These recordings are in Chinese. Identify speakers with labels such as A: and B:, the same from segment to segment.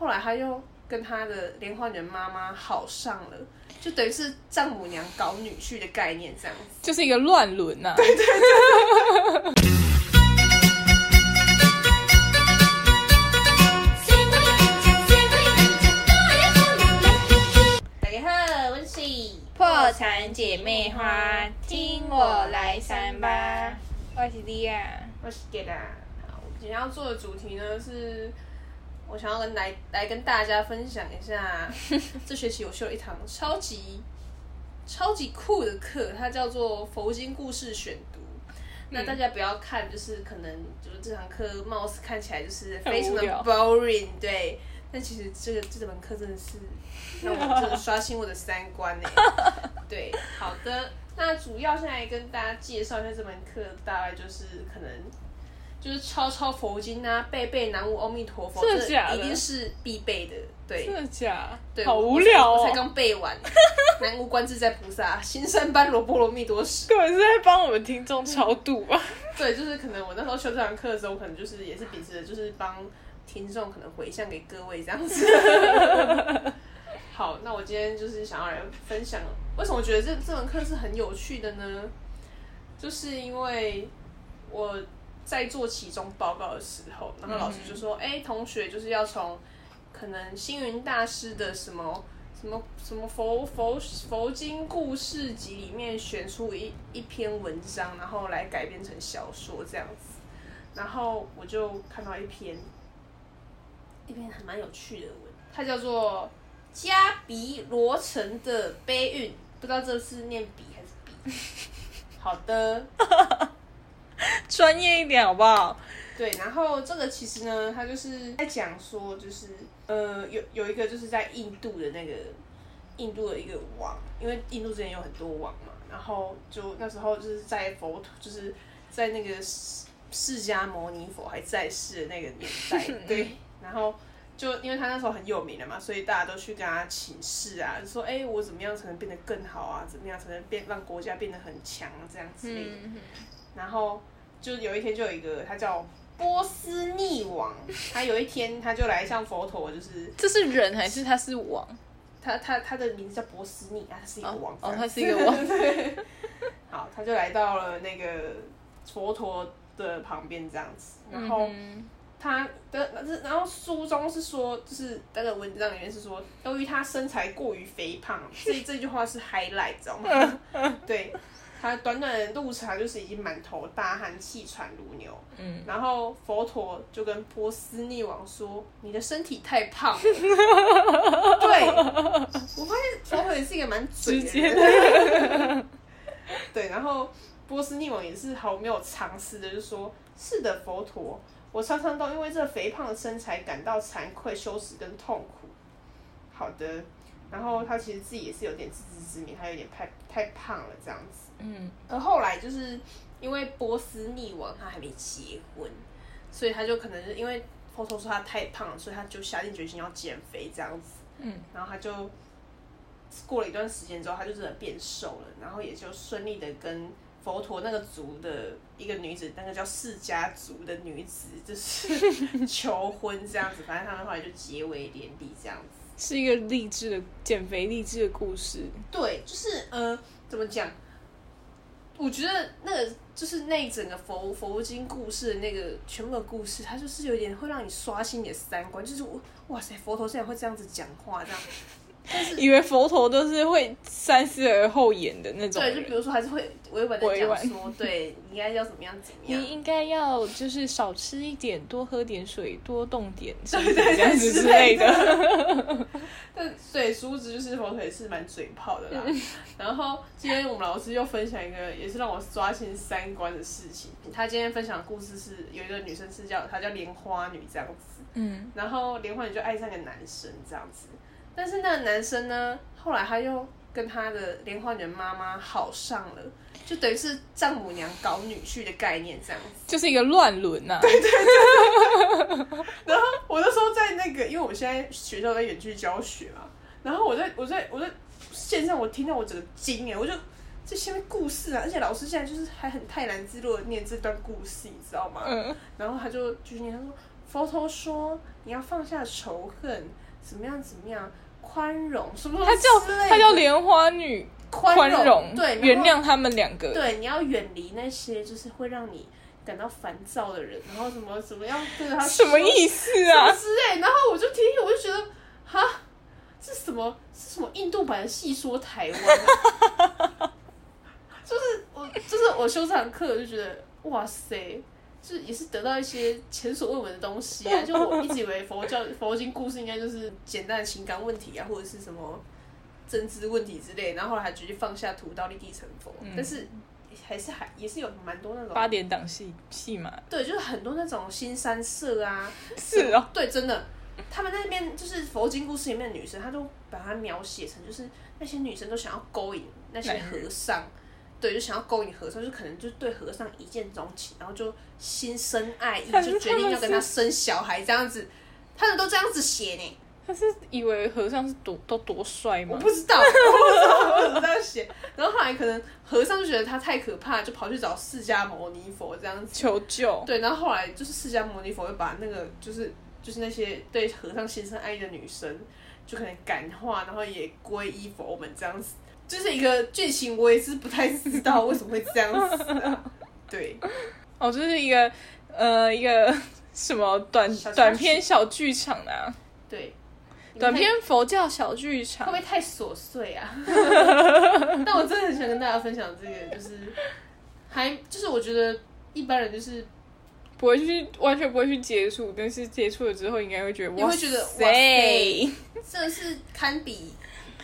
A: 后来他又跟他的连花女的妈妈好上了，就等于是丈母娘搞女婿的概念这样子。
B: 就是一个乱伦呐。
A: 大家好，我是
B: 破产姐妹花，听我来三八。我是莉亚，
A: 我是 e t 好，我今天要做的主题呢是，我想要跟来来跟大家分享一下，这学期我修了一堂超级超级酷的课，它叫做佛经故事选读。那大家不要看，就是可能就是这堂课貌似看起来就是非常的 boring，对，但其实这个这门课真的是 让我真的刷新我的三观呢。对，好的，那主要现在跟大家介绍一下这门课，大概就是可能就是抄抄佛经啊，背背南无阿弥陀佛，一定是必备的。对，
B: 真的假？
A: 对，
B: 好
A: 我
B: 无聊哦
A: 我才。刚背完南无观自在菩萨，心山般若波罗蜜多时。
B: 根本是在帮我们听众超度吧？
A: 对，就是可能我那时候修这堂课的时候，可能就是也是秉持的就是帮听众可能回向给各位这样子。好，那我今天就是想要来分享，为什么我觉得这这门课是很有趣的呢？就是因为我在做期中报告的时候，然后老师就说：“哎、同学就是要从可能星云大师的什么什么什么佛佛佛经故事集里面选出一一篇文章，然后来改编成小说这样子。然后我就看到一篇一篇还蛮有趣的文，它叫做《加比罗城的悲韵》，不知道这是念比还是比。好的，
B: 专业一点好不好？
A: 对，然后这个其实呢，他就是在讲说，就是呃，有有一个就是在印度的那个印度的一个王，因为印度之前有很多王嘛，然后就那时候就是在佛陀，就是在那个释释迦牟尼佛还在世的那个年代，对，然后。就因为他那时候很有名了嘛，所以大家都去跟他请示啊，就说哎、我怎么样才能变得更好啊？怎么样才能变让国家变得很强啊？这样之类的。
B: 嗯，
A: 然后就有一天就有一个他叫波斯匿王，他有一天他就来向佛陀，就是
B: 这是人还是他是王？
A: 他他他的名字叫波斯匿啊，他是一个王
B: 哦哦，他是一个王。
A: 对，好，他就来到了那个佛陀的旁边这样子，然后
B: 嗯
A: 他的，然后书中是说，就是那个文章里面是说，由于他身材过于肥胖，所以这句话是 highlight，知道吗？对，他短短的路程就是已经满头大汗，气喘如牛。
B: 嗯，
A: 然后佛陀就跟波斯匿王说：“你的身体太胖了。”对，我发现佛陀也是一个蛮
B: 直接
A: 的人。对，然后波斯匿王也是毫没有尝试的，就说：“是的，佛陀，我常常都因为这肥胖的身材感到惭愧、羞耻跟痛苦。”好的，然后他其实自己也是有点自知之明，他有点太太胖了这样子。
B: 嗯，
A: 而后来就是因为波斯匿王他还没结婚，所以他就可能是因为佛陀说他太胖了，所以他就下定决心要减肥这样子。
B: 嗯，
A: 然后他就过了一段时间之后，他就真的变瘦了，然后也就顺利的跟佛陀那个族的一个女子，那个叫释迦族的女子，就是 求婚这样子。反正他们后来就结为连理这样子。
B: 是一个励志的减肥励志的故事。
A: 对，就是呃，怎么讲？我觉得那个就是那一整个佛佛经故事的那个全部的故事，它就是有点会让你刷新你的三观，就是哇塞，佛陀竟然会这样子讲话，这样。但是
B: 以为佛陀都是会三思而后言的那种
A: 对，就比如说还是会委婉的讲说，对，你应该要怎么样怎么样。
B: 你应该要就是少吃一点，多喝点水，多动点身
A: 对
B: 体，
A: 对
B: 这样子
A: 之
B: 之类
A: 类的
B: 的。
A: 但对，殊不知就是佛腿是蛮嘴炮的啦。然后今天我们老师又分享一个也是让我刷新三观的事情。他今天分享的故事是有一个女生是叫她叫莲花女这样子，
B: 嗯，
A: 然后莲花女就爱上一个男生这样子，但是那个男生呢，后来他又跟他的莲花女的妈妈好上了，就等于是丈母娘搞女婿的概念这样子。
B: 就是一个乱伦呐。
A: 对对对 然后我那时候在那个，因为我现在学校在远距教学嘛，然后我在我在我在线上我听到我整个惊哎，我就这些故事啊，而且老师现在就是还很泰然自若的念这段故事，你知道吗？
B: 嗯，
A: 然后他就就是念他说。佛陀说你要放下仇恨，怎么样怎么样，宽容什么
B: 她叫
A: 之类的
B: 她叫莲花女，
A: 宽
B: 宽容，
A: 对，
B: 原谅他们两个。
A: 对，你要远离那些就是会让你感到烦躁的人，然后什么怎么样对着他
B: 什么意思啊？
A: 之类，然后我就听听，我就觉得哈，这什么是什么印度版的戏说台湾、啊，就是我就是我修这堂课我就觉得哇塞。就是也是得到一些前所未闻的东西啊！就我一直以为佛教佛经故事应该就是简单的情感问题啊，或者是什么政治问题之类，然后后来还决定放下屠刀立地成佛，
B: 嗯。
A: 但是还是还也是有蛮多那种
B: 八点档戏戏嘛，
A: 对，就是很多那种新三色啊，
B: 是哦，
A: 对，真的，他们那边就是佛经故事里面的女生，她都把它描写成就是那些女生都想要勾引那些和尚，对，就想要勾引和尚，就可能就对和尚一见钟情，然后就心生爱意，就决定要跟他生小孩这样子，他们都这样子写呢。
B: 他是以为和尚是多都多帅吗？
A: 我不知道，我不知道为什么这样写。然后后来可能和尚就觉得他太可怕，就跑去找释迦牟尼佛这样子。
B: 求救，
A: 对，然后后来就是释迦牟尼佛就把那个就是就是那些对和尚心生爱意的女生，就可能感化，然后也皈依佛门这样子。就是一个剧情，我也是不太知道为什么会这样子、啊。对，
B: 哦，这是一个呃一个 什么短短篇小剧场啊，
A: 对，
B: 短
A: 你们
B: 篇佛教小剧
A: 场会不
B: 场
A: 会。太琐碎啊？但我真的很想跟大家分享这个，就是还就是我觉得一般人就是
B: 不会去，完全不会去接触，但是接触了之后，应该会觉得哇
A: 你会觉得哇真的是堪比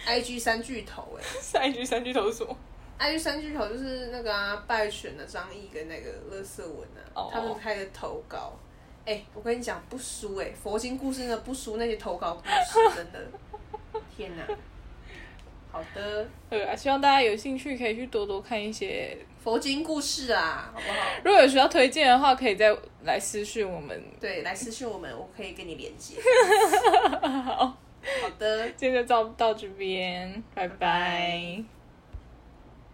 A: IG 三巨头哎、
B: 下一句三巨头是什么
A: ？IG 三巨头就是那个啊，拜权的张毅跟那个乐色文啊
B: 哦
A: 他们开的投稿。哎、我跟你讲，不输哎、佛经故事呢不输那些投稿故事，真的。天哪！好的，
B: 对啊，希望大家有兴趣可以去多多看一些。
A: 佛经故事啊，好不好？
B: 如果有需要推荐的话，可以再来私讯我们。
A: 对，来私信我们，我可以跟你连接。好的。
B: 今天就到到这边，拜拜